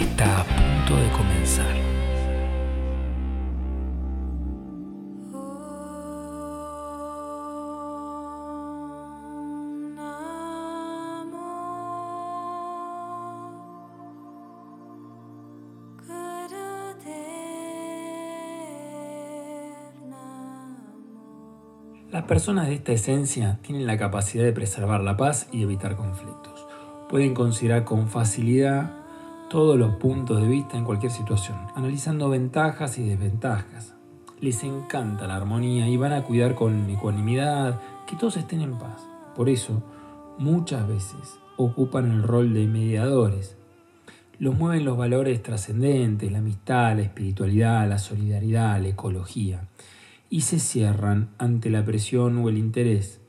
está a punto de comenzar. Las personas de esta esencia tienen la capacidad de preservar la paz y evitar conflictos. Pueden considerar con facilidad todos los puntos de vista en cualquier situación, analizando ventajas y desventajas. Les encanta la armonía y van a cuidar con ecuanimidad que todos estén en paz. Por eso, muchas veces ocupan el rol de mediadores. Los mueven los valores trascendentes, la amistad, la espiritualidad, la solidaridad, la ecología, y se cierran ante la presión o el interés.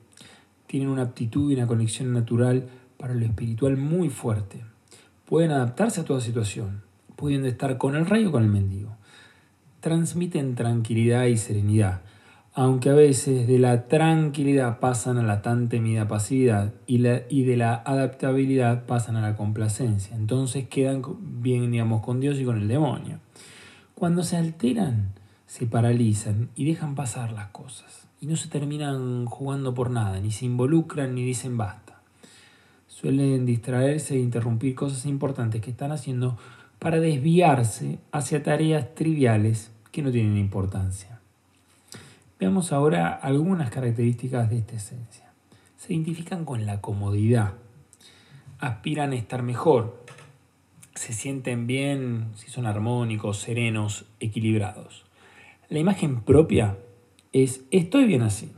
Tienen una aptitud y una conexión natural para lo espiritual muy fuerte Pueden adaptarse a toda situación. Pueden estar con el rey o con el mendigo. Transmiten tranquilidad y serenidad, aunque a veces de la tranquilidad pasan a la tan temida pasividad y, de la adaptabilidad pasan a la complacencia. Entonces quedan bien, digamos, con Dios y con el demonio. Cuando se alteran, se paralizan y dejan pasar las cosas. Y no se terminan jugando por nada, ni se involucran ni dicen basta suelen distraerse e interrumpir cosas importantes que están haciendo para desviarse hacia tareas triviales que no tienen importancia. Veamos ahora algunas características de esta esencia. Se identifican con la comodidad, aspiran a estar mejor, se sienten bien si son armónicos, serenos, equilibrados. La imagen propia es estoy bien así.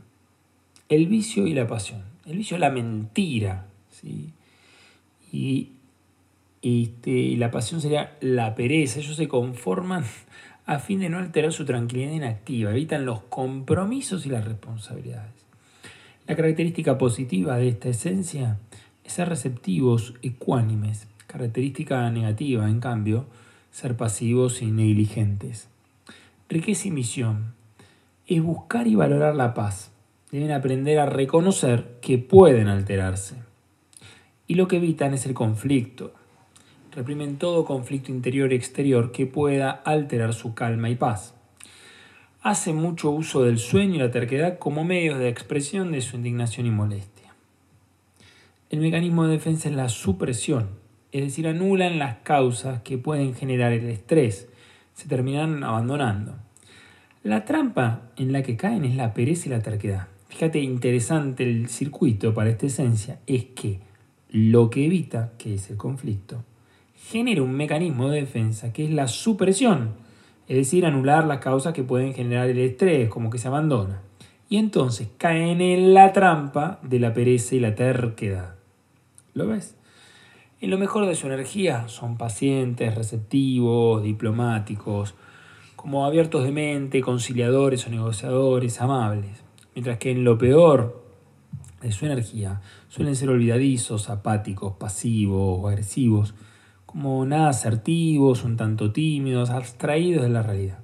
El vicio y la pasión. El vicio es la mentira, ¿sí? y, este, la pasión sería la pereza. Ellos se conforman a fin de no alterar su tranquilidad inactiva, evitan los compromisos y las responsabilidades. La característica positiva de esta esencia es ser receptivos, ecuánimes. Característica negativa, en cambio, ser pasivos y negligentes. Riqueza y misión es buscar y valorar la paz. Deben aprender a reconocer que pueden alterarse y lo que evitan es el conflicto. Reprimen todo conflicto interior y exterior que pueda alterar su calma y paz. Hace mucho uso del sueño y la terquedad como medios de expresión de su indignación y molestia. El mecanismo de defensa es la supresión, es decir, anulan las causas que pueden generar el estrés, se terminan abandonando. La trampa en la que caen es la pereza y la terquedad. Fíjate, interesante el circuito para esta esencia es que lo que evita, que es el conflicto, genera un mecanismo de defensa que es la supresión, es decir, anular las causas que pueden generar el estrés, como que se abandona. Y entonces caen en la trampa de la pereza y la terquedad. ¿Lo ves? En lo mejor de su energía son pacientes, receptivos, diplomáticos, como abiertos de mente, conciliadores o negociadores, amables. Mientras que en lo peor de su energía suelen ser olvidadizos, apáticos, pasivos o agresivos, como nada asertivos, un tanto tímidos, abstraídos de la realidad.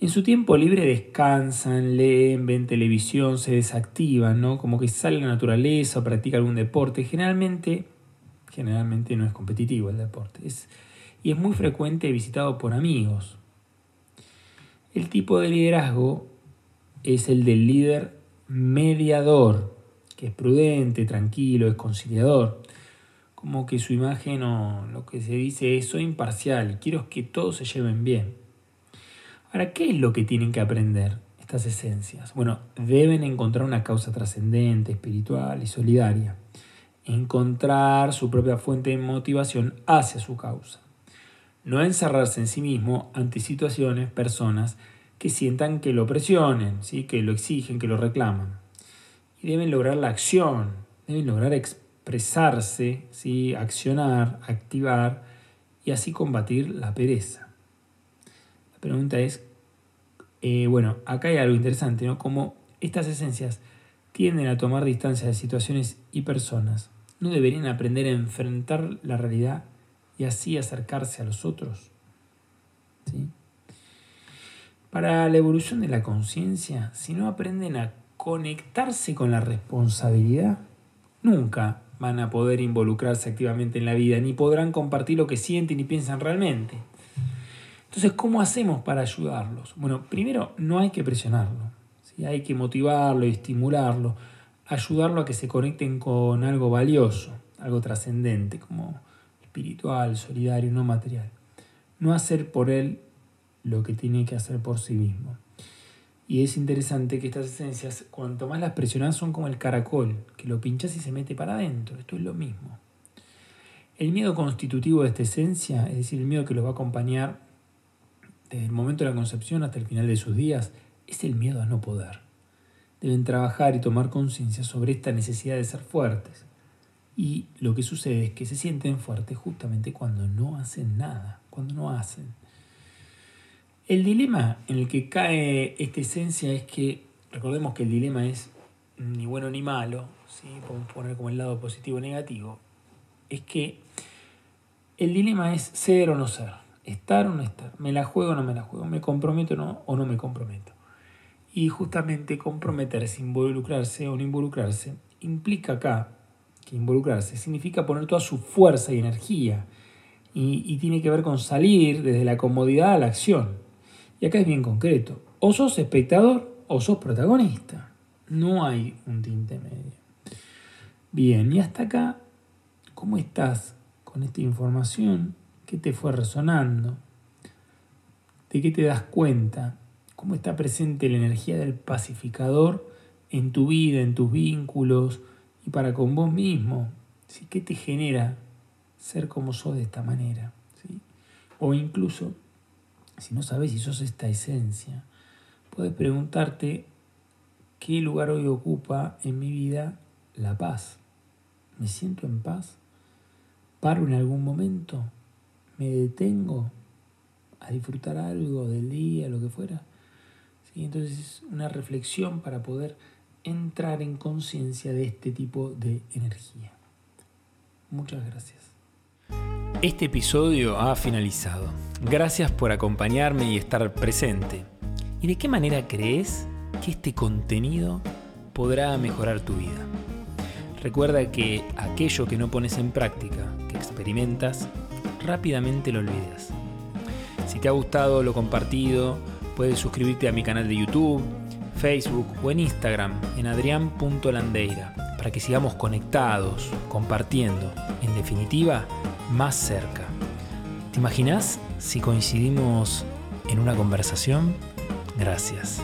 En su tiempo libre descansan, leen, ven televisión, se desactivan, ¿no? Como que salen a la naturaleza o practican algún deporte. Generalmente, generalmente no es competitivo el deporte. y es muy frecuente visitado por amigos. El tipo de liderazgo es el del líder mediador, que es prudente, tranquilo, es conciliador. Como que su imagen o lo que se dice es soy imparcial, quiero que todos se lleven bien. Ahora, ¿qué es lo que tienen que aprender estas esencias? Bueno, deben encontrar una causa trascendente, espiritual y solidaria. Encontrar su propia fuente de motivación hacia su causa. No encerrarse en sí mismo ante situaciones, personas que sientan que lo presionen, ¿sí? que lo exigen, que lo reclaman. Y deben lograr la acción, deben lograr expresarse, ¿sí? accionar, activar y así combatir la pereza. La pregunta es, eh, bueno, acá hay algo interesante, ¿no? Como estas esencias tienden a tomar distancia de situaciones y personas, ¿no deberían aprender a enfrentar la realidad y así acercarse a los otros? ¿Sí? Para la evolución de la conciencia, si no aprenden a conectarse con la responsabilidad, nunca van a poder involucrarse activamente en la vida, ni podrán compartir lo que sienten y piensan realmente. Entonces, ¿cómo hacemos para ayudarlos? Bueno, primero, no hay que presionarlo, ¿sí? hay que motivarlo y estimularlo, ayudarlo a que se conecten con algo valioso, algo trascendente, como espiritual, solidario, no material. No hacer por él lo que tiene que hacer por sí mismo. Y es interesante que estas esencias, cuanto más las presionas, son como el caracol, que lo pinchas y se mete para adentro. Esto es lo mismo. El miedo constitutivo de esta esencia, es decir, el miedo que los va a acompañar desde el momento de la concepción hasta el final de sus días, es el miedo a no poder. Deben trabajar y tomar conciencia sobre esta necesidad de ser fuertes. Y lo que sucede es que se sienten fuertes justamente cuando no hacen nada, cuando no hacen. El dilema en el que cae esta esencia es que, recordemos que el dilema es ni bueno ni malo, ¿sí? podemos poner como el lado positivo o negativo, es que el dilema es ser o no ser, estar o no estar, me la juego o no me la juego, me comprometo o no, o no me comprometo. Y justamente comprometerse, involucrarse o no involucrarse, implica acá que involucrarse significa poner toda su fuerza y energía y, y tiene que ver con salir desde la comodidad a la acción. Y acá es bien concreto. O sos espectador o sos protagonista. No hay un tinte medio. Bien, y hasta acá, ¿cómo estás con esta información? ¿Qué te fue resonando? ¿De qué te das cuenta? ¿Cómo está presente la energía del pacificador en tu vida, en tus vínculos y para con vos mismo? ¿Sí? ¿Qué te genera ser como sos de esta manera? ¿Sí? O incluso si no sabes si sos esta esencia, puedes preguntarte qué lugar hoy ocupa en mi vida la paz. ¿Me siento en paz? ¿Paro en algún momento? ¿Me detengo a disfrutar algo del día, lo que fuera? ¿Sí? Entonces es una reflexión para poder entrar en conciencia de este tipo de energía. Muchas gracias. Este episodio ha finalizado. Gracias por acompañarme y estar presente. ¿Y de qué manera crees que este contenido podrá mejorar tu vida? Recuerda que aquello que no pones en práctica, que experimentas, rápidamente lo olvidas. Si te ha gustado lo compartido, puedes suscribirte a mi canal de YouTube, Facebook o en Instagram en adrián.landeira para que sigamos conectados, compartiendo. En definitiva, más cerca. ¿Te imaginas si coincidimos en una conversación? Gracias.